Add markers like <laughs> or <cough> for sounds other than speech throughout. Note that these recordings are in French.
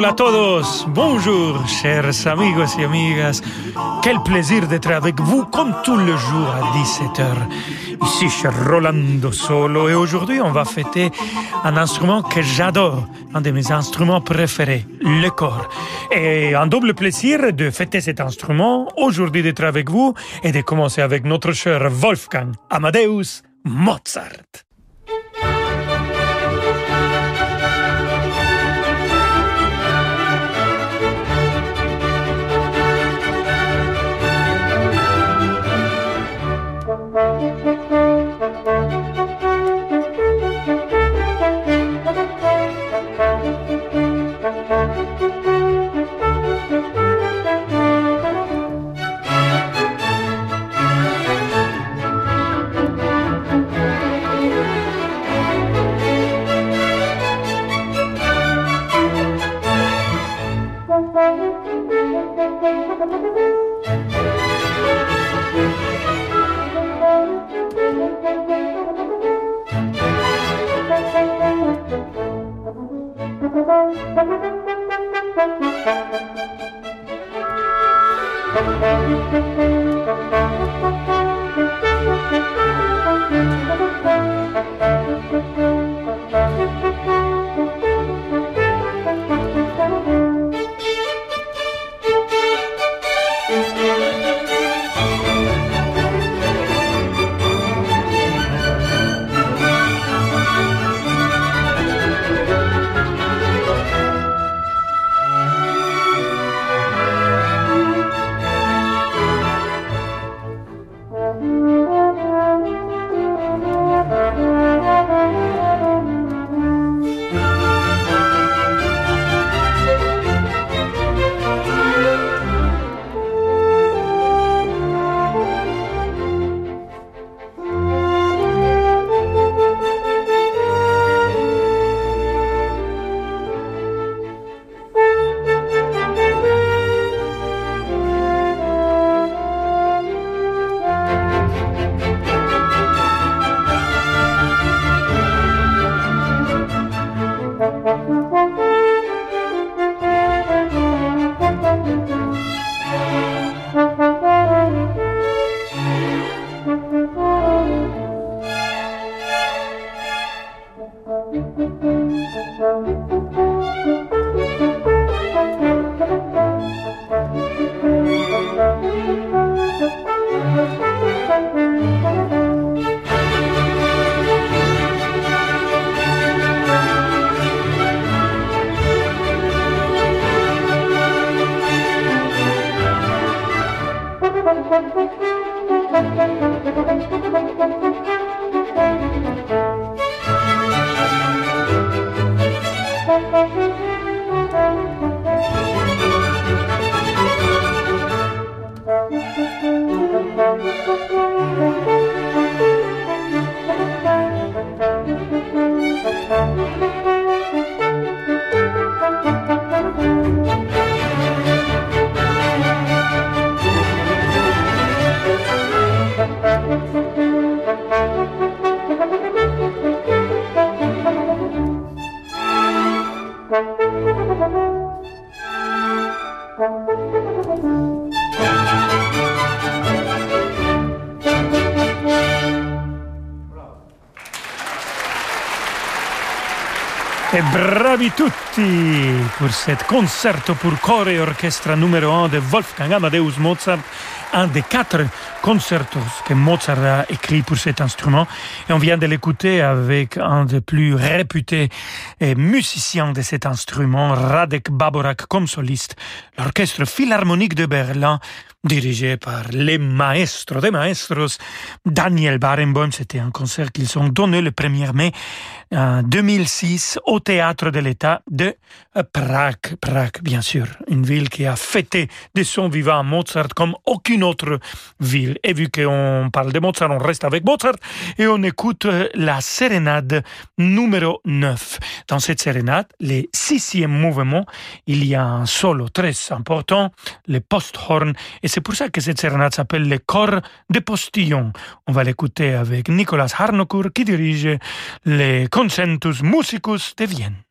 Bonjour chers amigos et amigas. Quel plaisir d'être avec vous comme tous les jours à 17h. Ici chez Rolando Solo et aujourd'hui on va fêter un instrument que j'adore, un de mes instruments préférés, le corps. Et un double plaisir de fêter cet instrument, aujourd'hui d'être avec vous et de commencer avec notre cher Wolfgang Amadeus Mozart. Bravi tutti pour cet concerto pour corps et orchestre numéro 1 de Wolfgang Amadeus Mozart, un des quatre concertos que Mozart a écrit pour cet instrument. Et on vient de l'écouter avec un des plus réputés musiciens de cet instrument, Radek Baborak comme soliste, l'orchestre philharmonique de Berlin, dirigé par les maestros des maestros, Daniel Barenboim. C'était un concert qu'ils ont donné le 1er mai 2006 au Théâtre de l'État de Prague. Prague, bien sûr, une ville qui a fêté de son vivant Mozart comme aucune autre ville. Et vu qu'on parle de Mozart, on reste avec Mozart et on écoute la sérénade numéro 9. Dans cette sérénade, les sixième mouvement, il y a un solo très important, le post-horn, et c'est pour ça que cette sérénade s'appelle le corps de postillon. On va l'écouter avec Nicolas Harnoncourt qui dirige les Concentus Musicus de Vienne.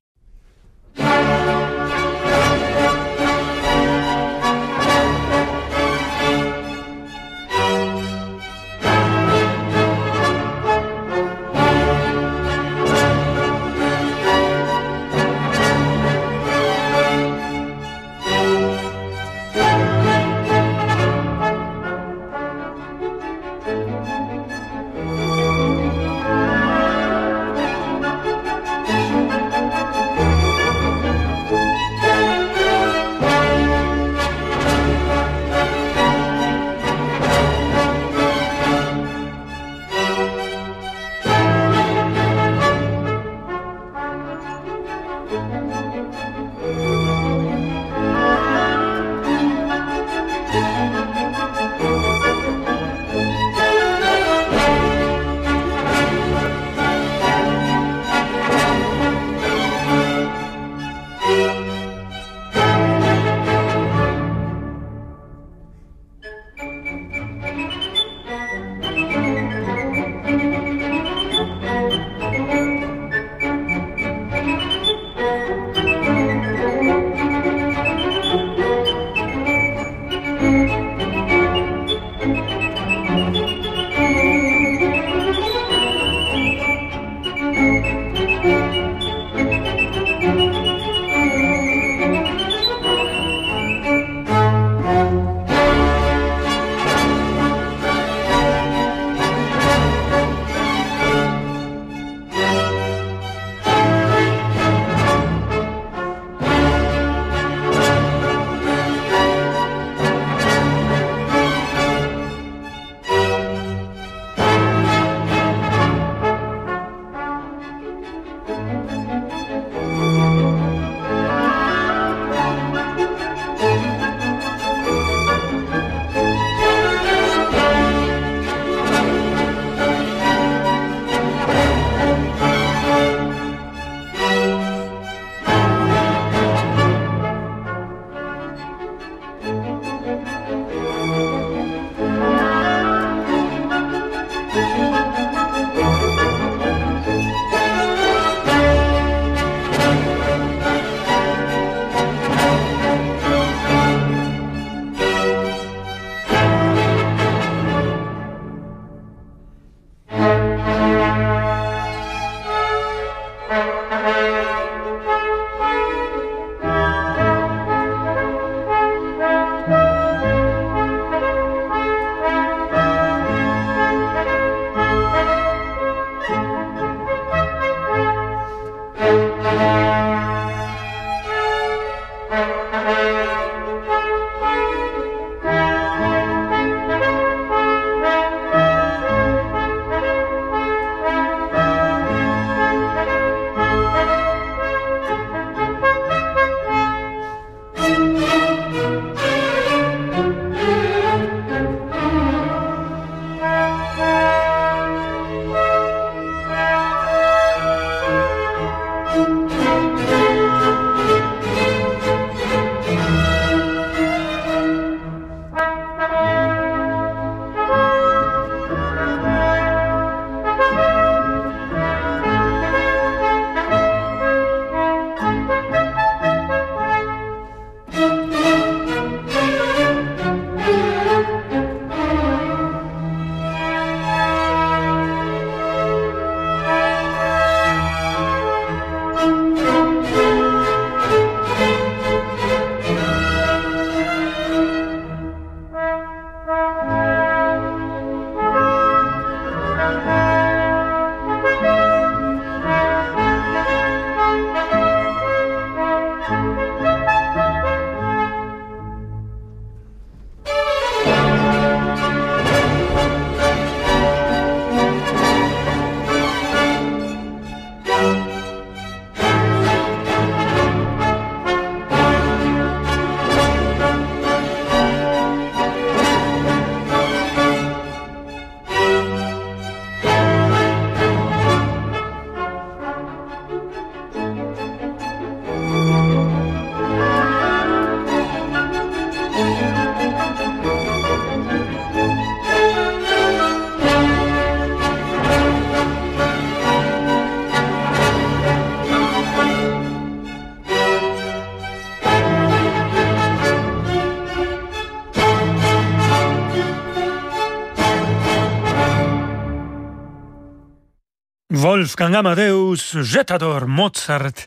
Wolfgang Amadeus, je t'adore, Mozart.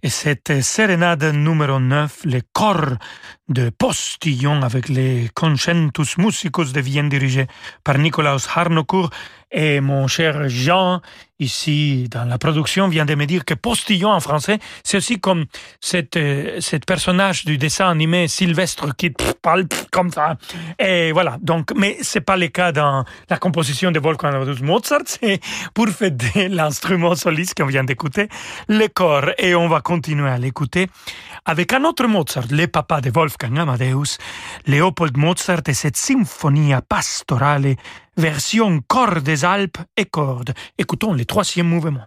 Et cette sérénade numéro 9, le corps de Postillon avec les Concentus Musicus de Vienne dirigés par Nikolaus Harnoncourt, et mon cher Jean, ici dans la production, vient de me dire que postillon en français, c'est aussi comme cette, euh, cette personnage du dessin animé Sylvestre qui parle comme ça. Et voilà. Donc, mais c'est pas le cas dans la composition de Wolfgang Amadeus Mozart. C'est pour fêter <laughs> l'instrument soliste qu'on vient d'écouter, le corps. Et on va continuer à l'écouter avec un autre Mozart, le papa de Wolfgang Amadeus, Leopold Mozart et cette symphonie pastorale version corps des Alpes et cordes. Écoutons le troisième mouvement.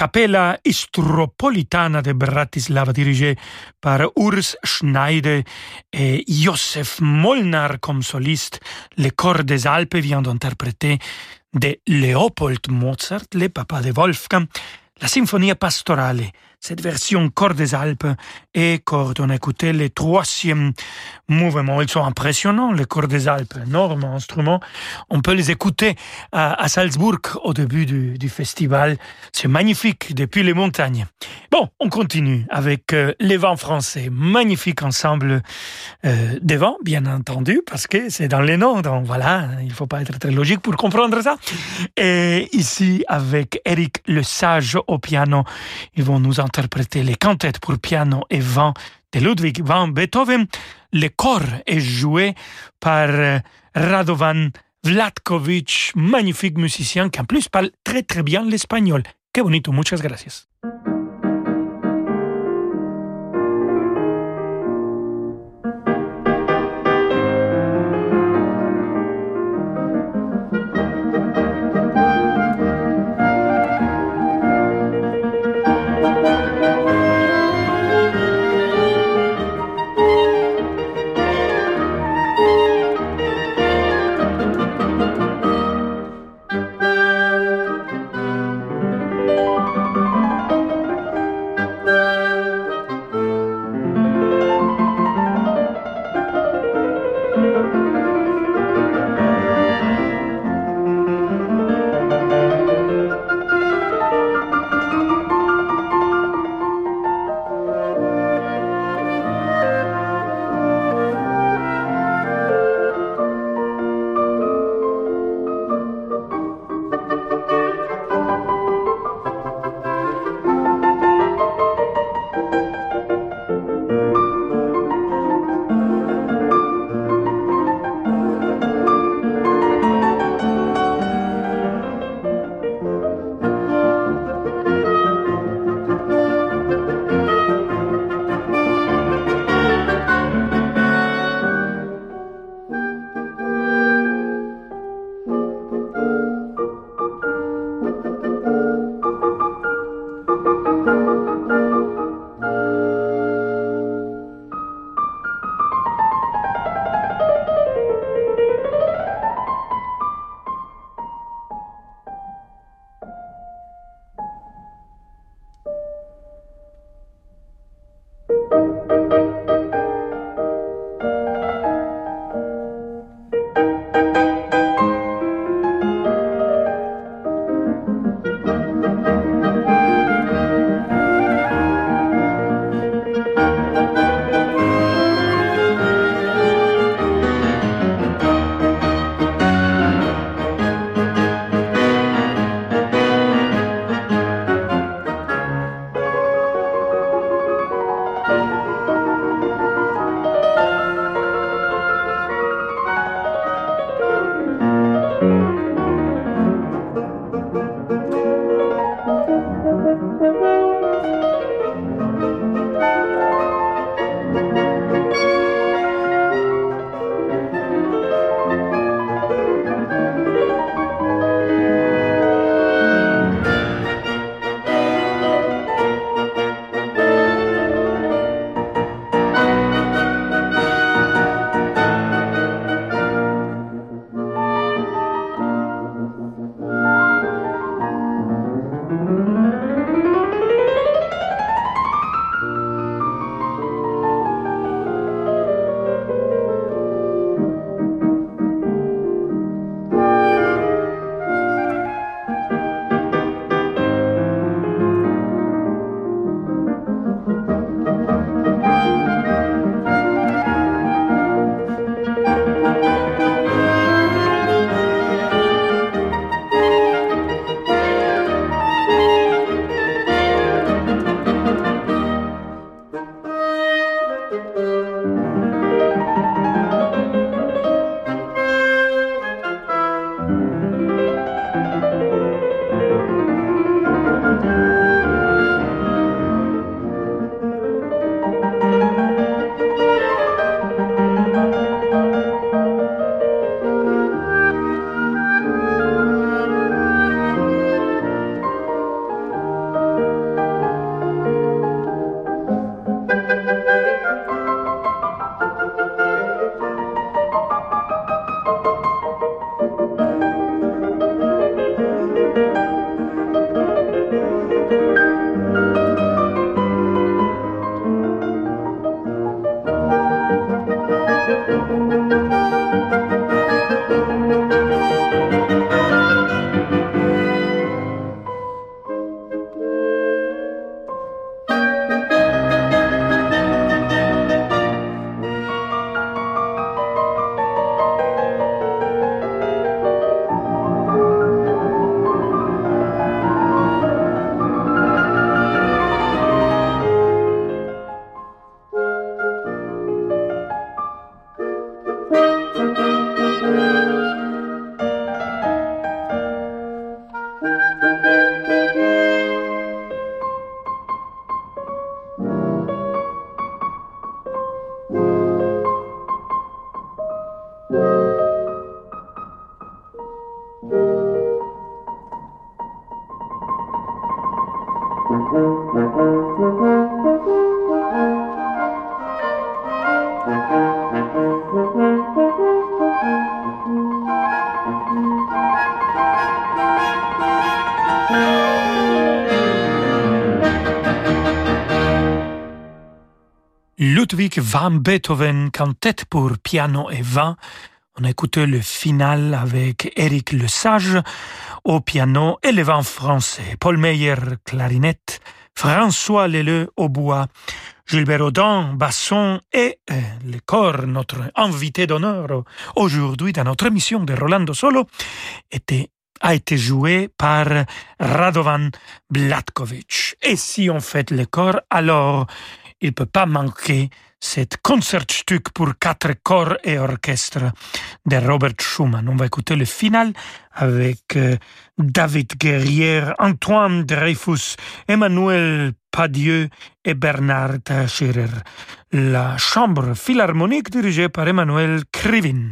Capella Istropolitana de Bratislava dirigée par Urs Schneider et Josef Molnar comme soliste. Le corps des Alpes vient d'interpréter de Leopold Mozart, le papa de Wolfgang, la symphonie pastorale cette version corps des Alpes et quand on écoutait les troisième mouvements. Ils sont impressionnants, les corps des Alpes, énormes instruments. On peut les écouter à, Salzbourg au début du, festival. C'est magnifique depuis les montagnes. Bon, on continue avec euh, les vents français. Magnifique ensemble euh, des vents, bien entendu, parce que c'est dans les noms. Donc voilà, il faut pas être très logique pour comprendre ça. Et ici, avec Eric Le Sage au piano, ils vont nous interpréter les cantates pour piano et vent de Ludwig van Beethoven. Le corps est joué par euh, Radovan Vladkovic, magnifique musicien qui en plus parle très très bien l'espagnol. Que bonito, muchas gracias. Ludwig van Beethoven, quintette pour piano et vin. On a écouté le final avec Éric Lesage au piano et le vent français, Paul Meyer clarinette, François Leleu au bois, Gilbert Audin, basson et euh, le corps, notre invité d'honneur aujourd'hui dans notre émission de Rolando Solo, était a été joué par Radovan Blatkovic. Et si on fait le corps, alors il peut pas manquer cet Concertstück pour quatre corps et orchestre de Robert Schumann. On va écouter le final avec euh, David Guerrière, Antoine Dreyfus, Emmanuel Padieu et Bernard Scherer. La chambre philharmonique dirigée par Emmanuel Krivin.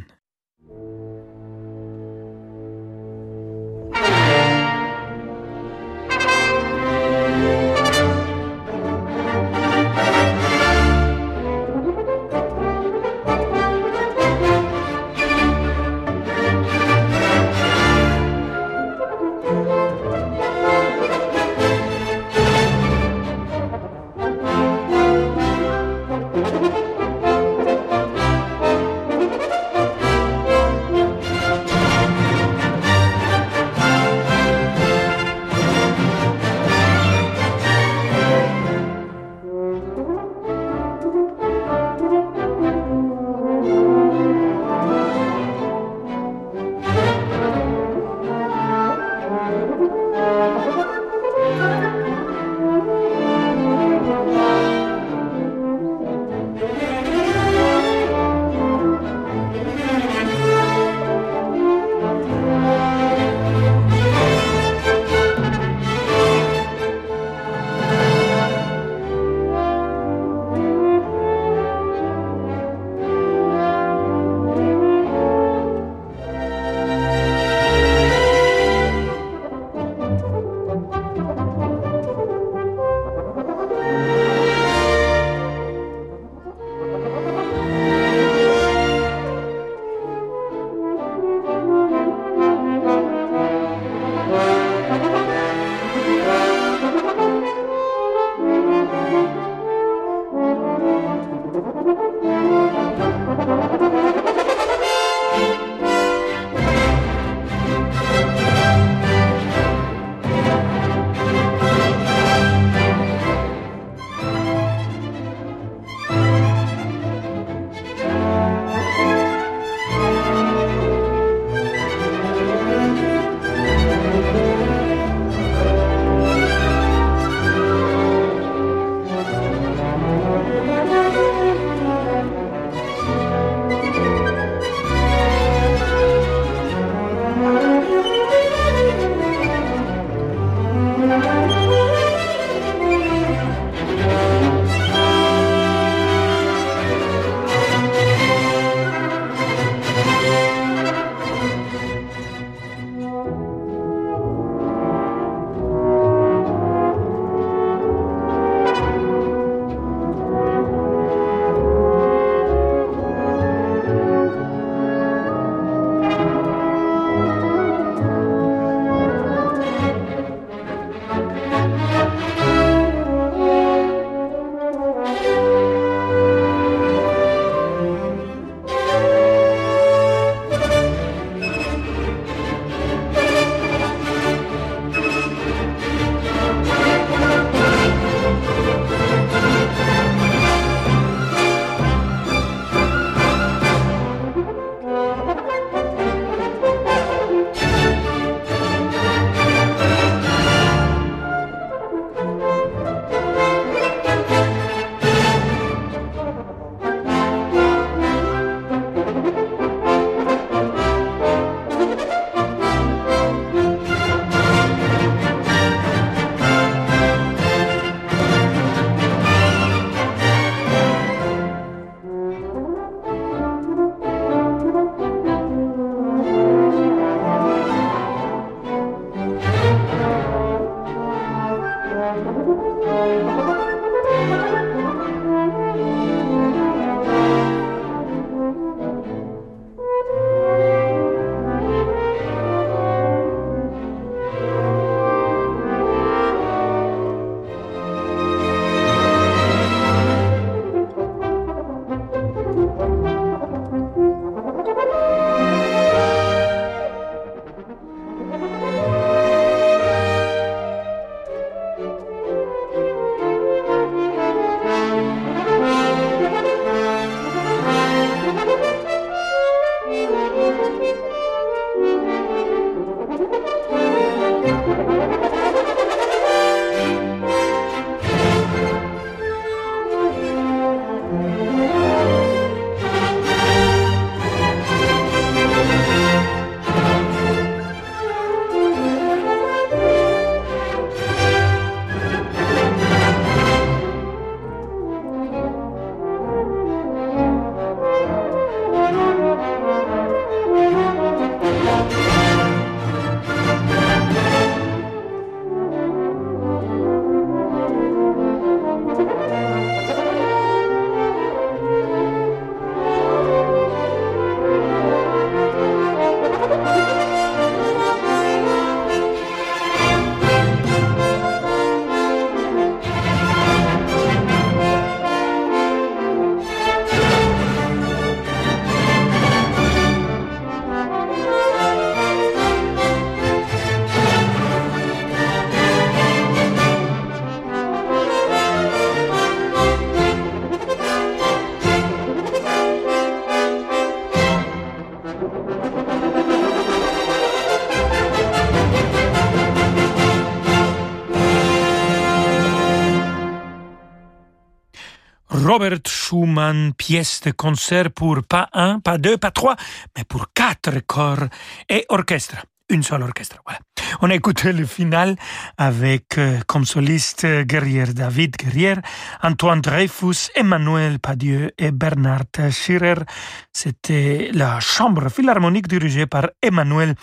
Robert Schumann, pièce de concert pour pas un, pas deux, pas trois, mais pour quatre corps et orchestre une seule orchestre. Voilà. On a écouté le final avec euh, comme soliste euh, Guerrière David Guerrière, Antoine Dreyfus, Emmanuel Padieu et Bernard Schirer. C'était la chambre philharmonique dirigée par Emmanuel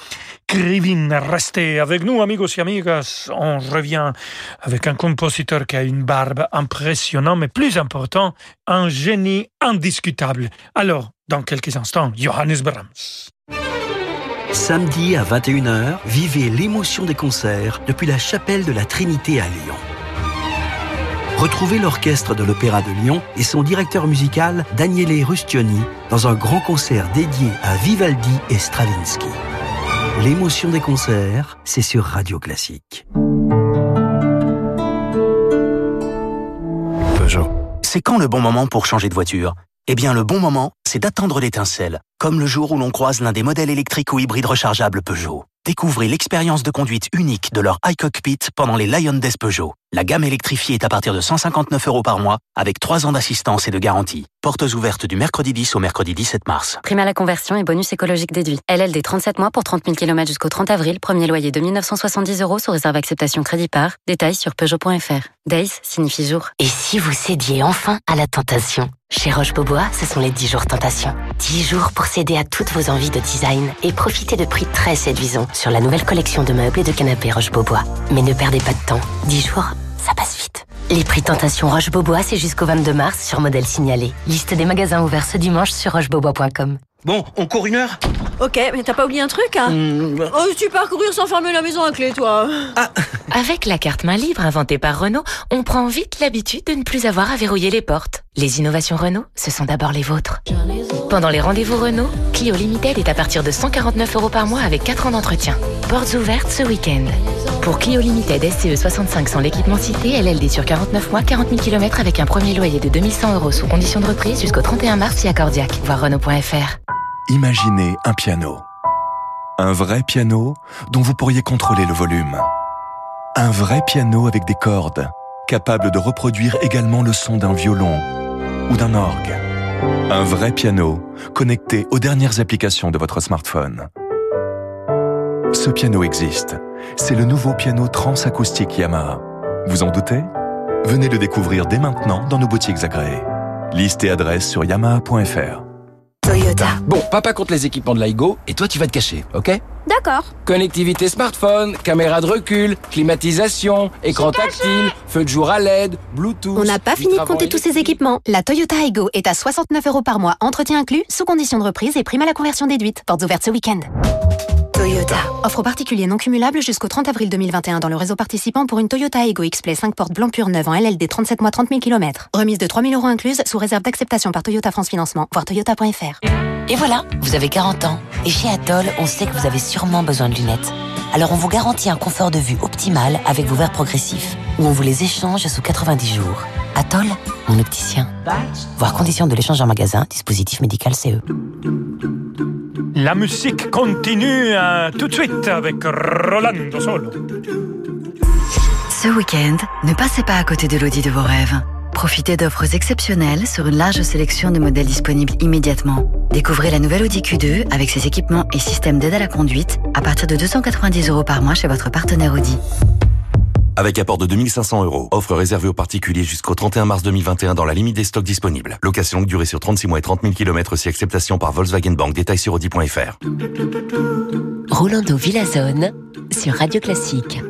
Krivin. Restez avec nous, amigos et amigas. On revient avec un compositeur qui a une barbe impressionnante, mais plus important, un génie indiscutable. Alors, dans quelques instants, Johannes Brahms. Samedi à 21h, vivez l'émotion des concerts depuis la chapelle de la Trinité à Lyon. Retrouvez l'orchestre de l'Opéra de Lyon et son directeur musical Daniele Rustioni dans un grand concert dédié à Vivaldi et Stravinsky. L'émotion des concerts, c'est sur Radio Classique. Peugeot. C'est quand le bon moment pour changer de voiture? Eh bien, le bon moment, c'est d'attendre l'étincelle, comme le jour où l'on croise l'un des modèles électriques ou hybrides rechargeables Peugeot. Découvrez l'expérience de conduite unique de leur iCockpit pendant les Lion Days Peugeot. La gamme électrifiée est à partir de 159 euros par mois, avec 3 ans d'assistance et de garantie. Portes ouvertes du mercredi 10 au mercredi 17 mars. Prime à la conversion et bonus écologique déduit. LLD 37 mois pour 30 000 km jusqu'au 30 avril. Premier loyer de 1970 euros sous réserve acceptation crédit par. Détails sur Peugeot.fr. Days signifie jour. Et si vous cédiez enfin à la tentation? Chez Roche-Beaubois, ce sont les 10 jours tentation. 10 jours pour céder à toutes vos envies de design et profiter de prix très séduisants sur la nouvelle collection de meubles et de canapés Roche-Beaubois. Mais ne perdez pas de temps. 10 jours, ça passe vite. Les prix Tentation Roche-Beaubois, c'est jusqu'au 22 mars sur modèle signalé. Liste des magasins ouverts ce dimanche sur rochebeaubois.com. Bon, on court une heure? Ok, mais t'as pas oublié un truc, hein? Mmh, Oh, tu pars courir sans fermer la maison à clé, toi <laughs> Avec la carte main libre inventée par Renault, on prend vite l'habitude de ne plus avoir à verrouiller les portes. Les innovations Renault, ce sont d'abord les vôtres. Pendant les rendez-vous Renault, Clio Limited est à partir de 149 euros par mois avec 4 ans d'entretien. Portes ouvertes ce week-end. Pour Clio Limited SCE 65 sans l'équipement cité, LLD sur 49 mois, 40 000 km avec un premier loyer de 2100 euros sous condition de reprise jusqu'au 31 mars via Cordiac. Voir Renault.fr. Imaginez un piano. Un vrai piano dont vous pourriez contrôler le volume. Un vrai piano avec des cordes, capable de reproduire également le son d'un violon ou d'un orgue. Un vrai piano connecté aux dernières applications de votre smartphone. Ce piano existe. C'est le nouveau piano transacoustique Yamaha. Vous en doutez? Venez le découvrir dès maintenant dans nos boutiques agréées. Liste et adresse sur yamaha.fr. Toyota. Bon, papa compte les équipements de L'iGo et toi tu vas te cacher, ok? D'accord. Connectivité smartphone, caméra de recul, climatisation, écran tactile, feu de jour à LED, Bluetooth. On n'a pas fini de compter tous ces équipements. La Toyota Aygo est à 69 euros par mois, entretien inclus, sous condition de reprise et prime à la conversion déduite. Portes ouvertes ce week-end. Toyota. Offre particulier non cumulable jusqu'au 30 avril 2021 dans le réseau participant pour une Toyota Aygo X-Play 5 portes blanc pur neuve en LLD 37 mois 30 000 km. Remise de 3 000 euros incluse sous réserve d'acceptation par Toyota France Financement. Voir toyota.fr. Et voilà, vous avez 40 ans. Et chez Atoll, on sait que vous avez sûrement besoin de lunettes. Alors on vous garantit un confort de vue optimal avec vos verres progressifs, ou on vous les échange sous 90 jours. Atoll, mon opticien. Voir conditions de l'échange en magasin, dispositif médical. CE. La musique continue euh, tout de suite avec Rolando Solo. Ce week-end, ne passez pas à côté de l'audit de vos rêves. Profitez d'offres exceptionnelles sur une large sélection de modèles disponibles immédiatement. Découvrez la nouvelle Audi Q2 avec ses équipements et systèmes d'aide à la conduite à partir de 290 euros par mois chez votre partenaire Audi. Avec apport de 2500 euros. Offre réservée aux particuliers jusqu'au 31 mars 2021 dans la limite des stocks disponibles. Location longue durée sur 36 mois et 30 000 km si acceptation par Volkswagen Bank. Détails sur Audi.fr. Rolando Villazone sur Radio Classique.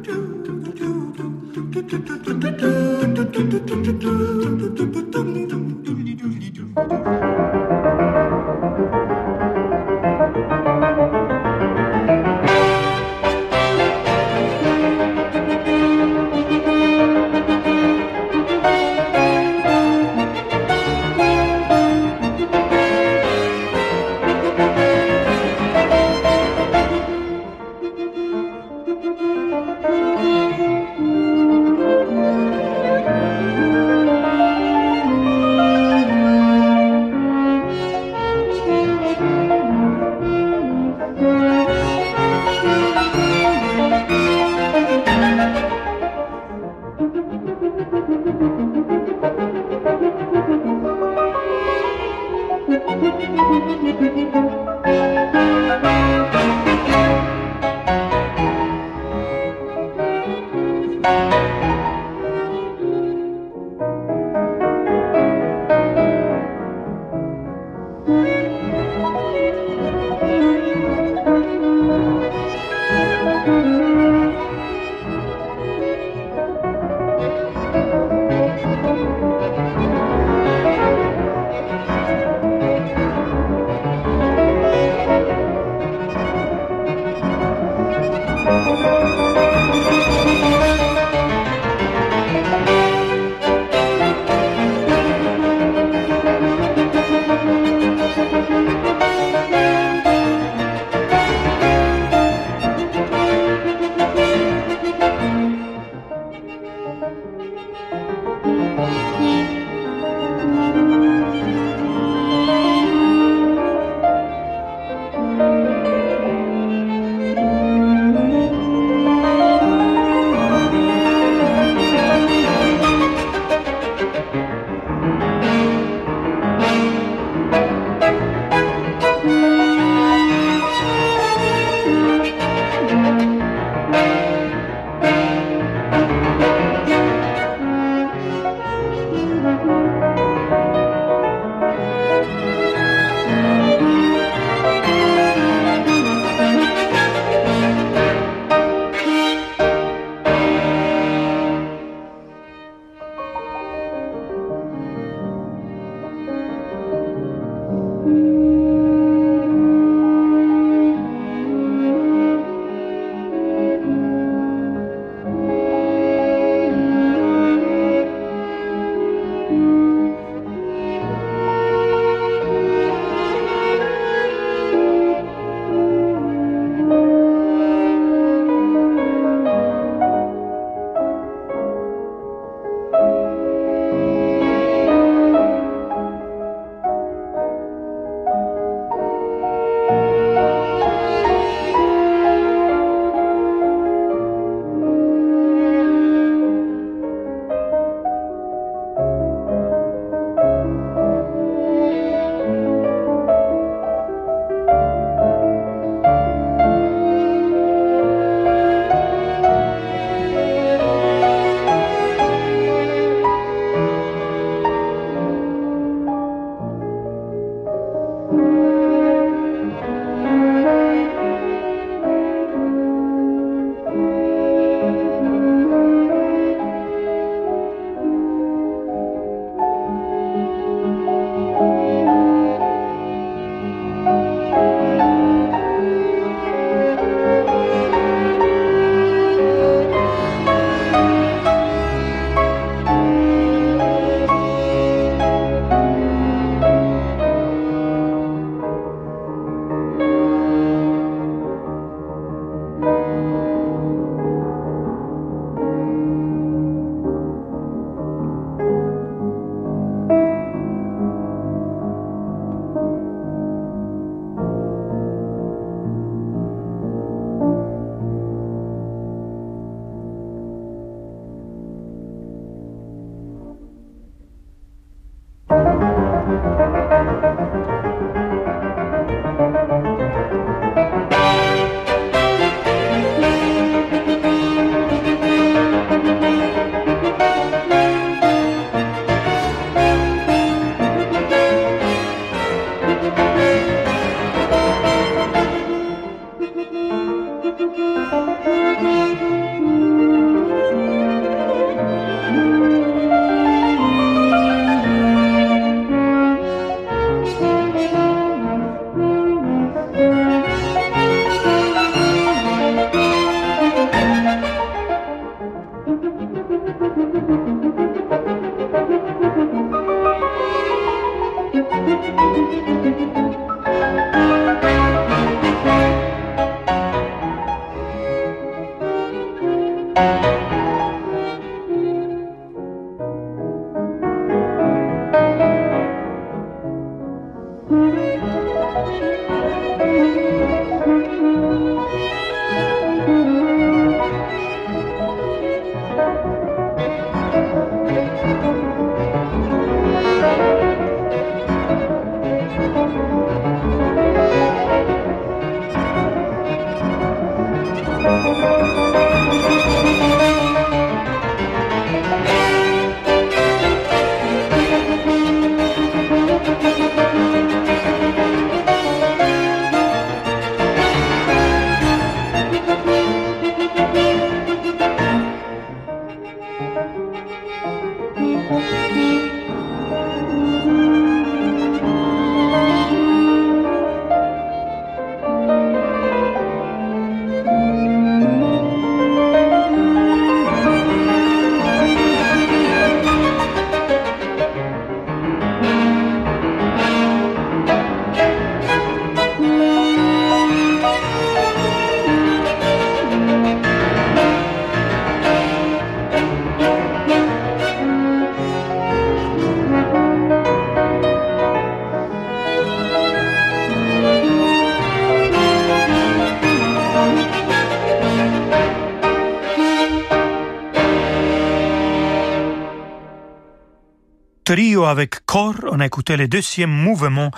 Avec corps, on a écouté le deuxième mouvement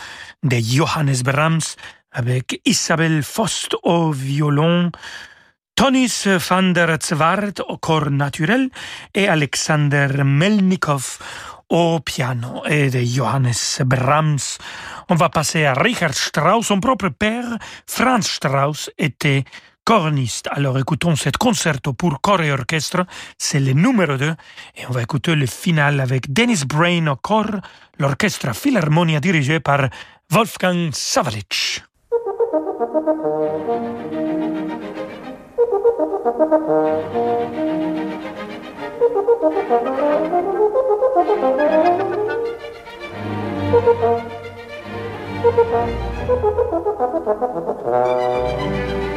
de Johannes Brahms avec Isabelle Faust au violon, Tonis van der Zwart au corps naturel et Alexander Melnikov au piano et de Johannes Brahms. On va passer à Richard Strauss, son propre père, Franz Strauss, était corniste. Alors écoutons cet concerto pour corps et orchestre, c'est le numéro 2, et on va écouter le final avec Dennis Brain au corps, l'orchestre Philharmonia dirigé par Wolfgang Savalic. <laughs>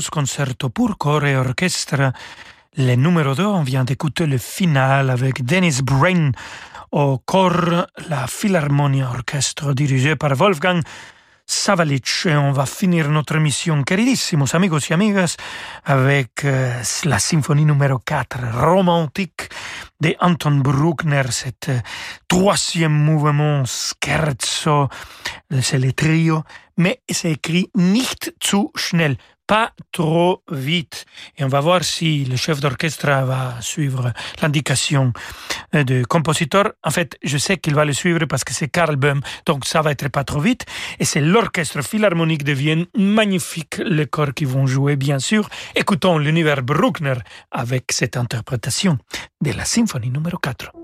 Concerto pour corps et orchestre. Le numéro 2, on vient d'écouter le final avec Dennis Brain au corps, la Philharmonia Orchestre dirigée par Wolfgang Savalic. Et on va finir notre émission, queridissimos amigos y amigas, avec euh, la symphonie numéro 4, romantique de Anton Bruckner, cet euh, troisième mouvement scherzo, c'est le trio, mais c'est écrit nicht zu schnell, pas trop vite. Et on va voir si le chef d'orchestre va suivre l'indication du compositeur. En fait, je sais qu'il va le suivre parce que c'est Karl Böhm, donc ça va être pas trop vite. Et c'est l'orchestre philharmonique de Vienne, magnifique les corps qui vont jouer, bien sûr. Écoutons l'univers Bruckner avec cette interprétation de la symphonie numéro 4.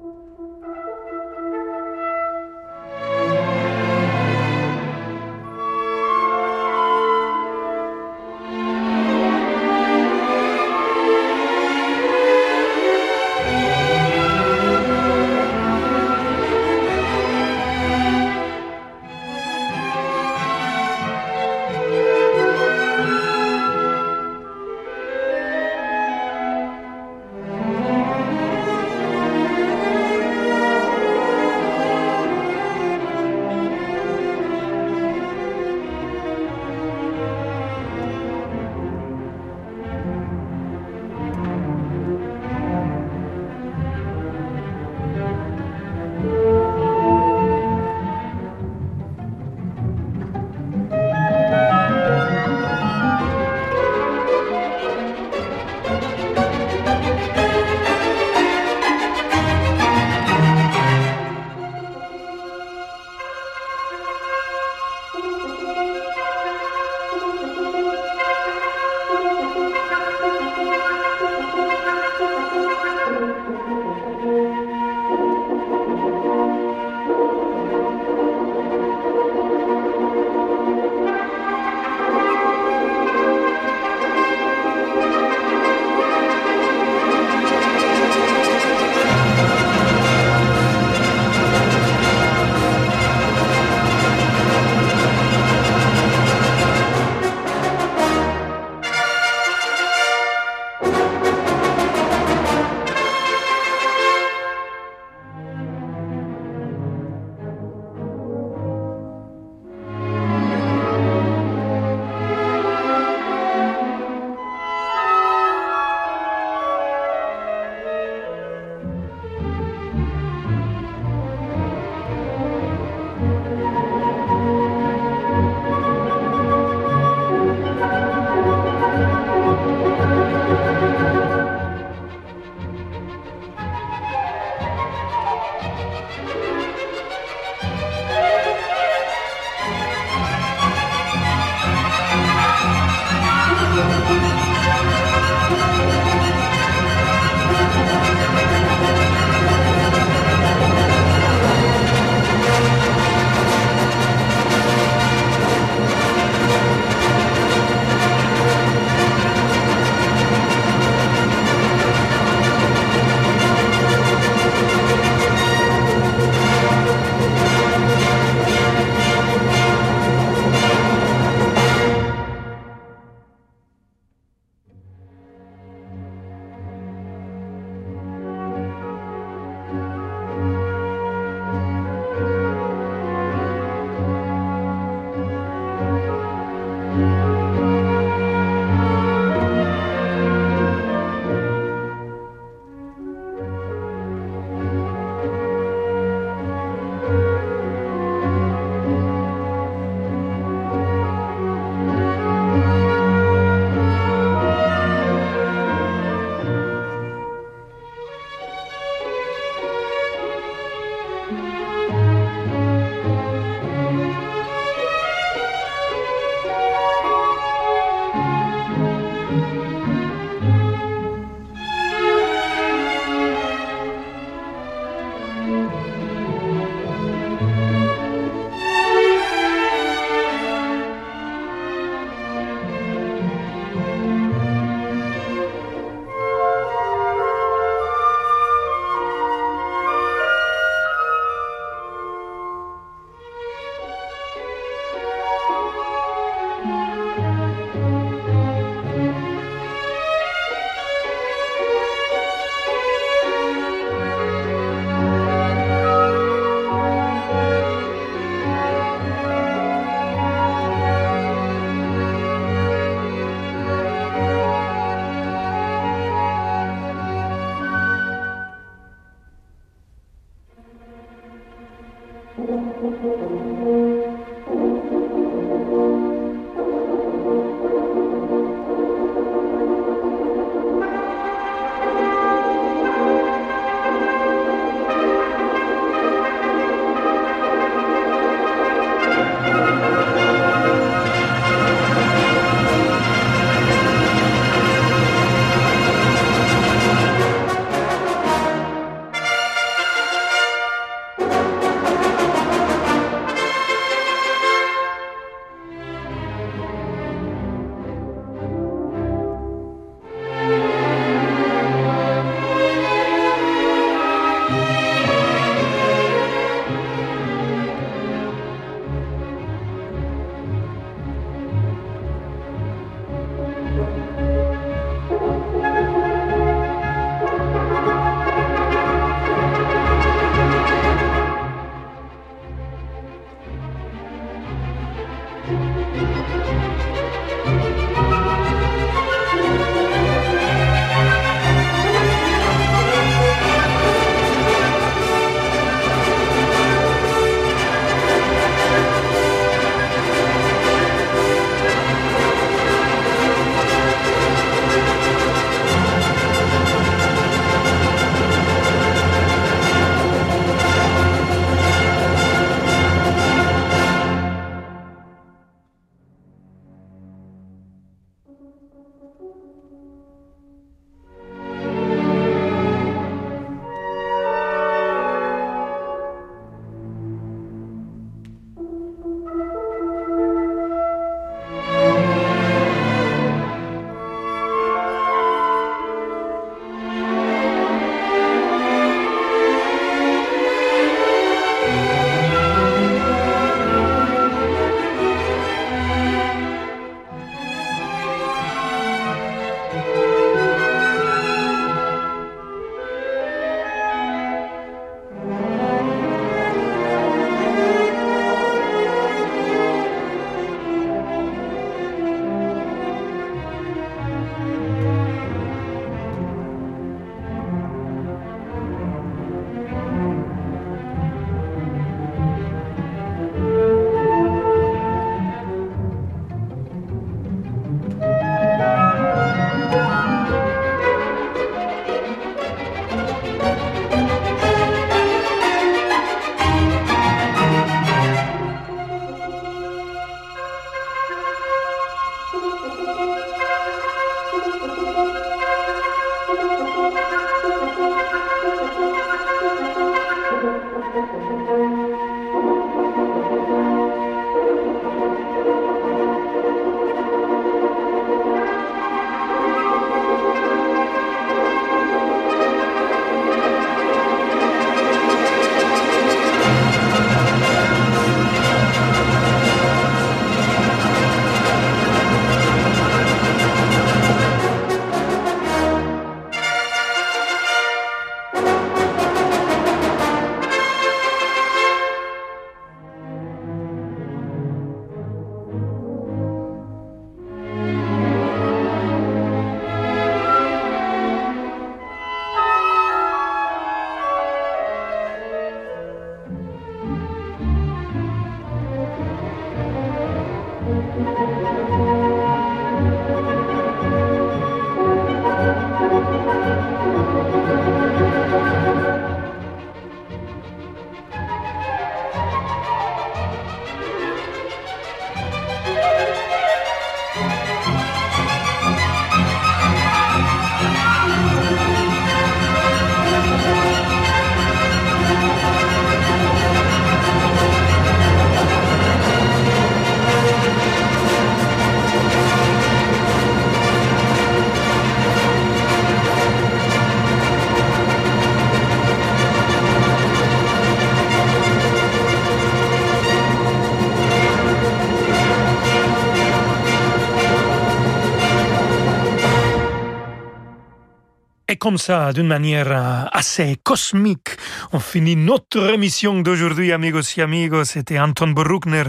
Comme ça, d'une manière euh, assez cosmique, on finit notre émission d'aujourd'hui, amigos et amigos. C'était Anton Bruckner,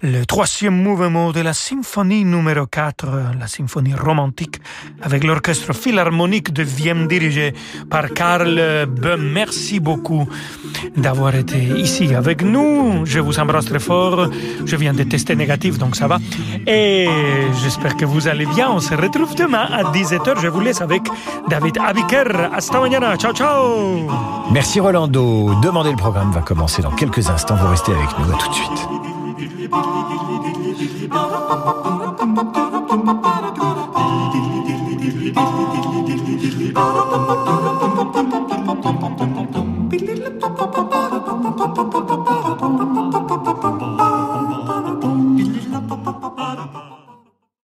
le troisième mouvement de la symphonie numéro 4, la symphonie romantique, avec l'orchestre philharmonique de Vienne dirigé par Karl Böhm. Merci beaucoup d'avoir été ici avec nous. Je vous embrasse très fort. Je viens de tester négatif, donc ça va. Et j'espère que vous allez bien. On se retrouve demain à 17h. Je vous laisse avec David Abiker. Hasta mañana. Ciao, ciao. Merci Rolando. Demandez le programme va commencer dans quelques instants. Vous restez avec nous. À tout de suite. ba ba ba ba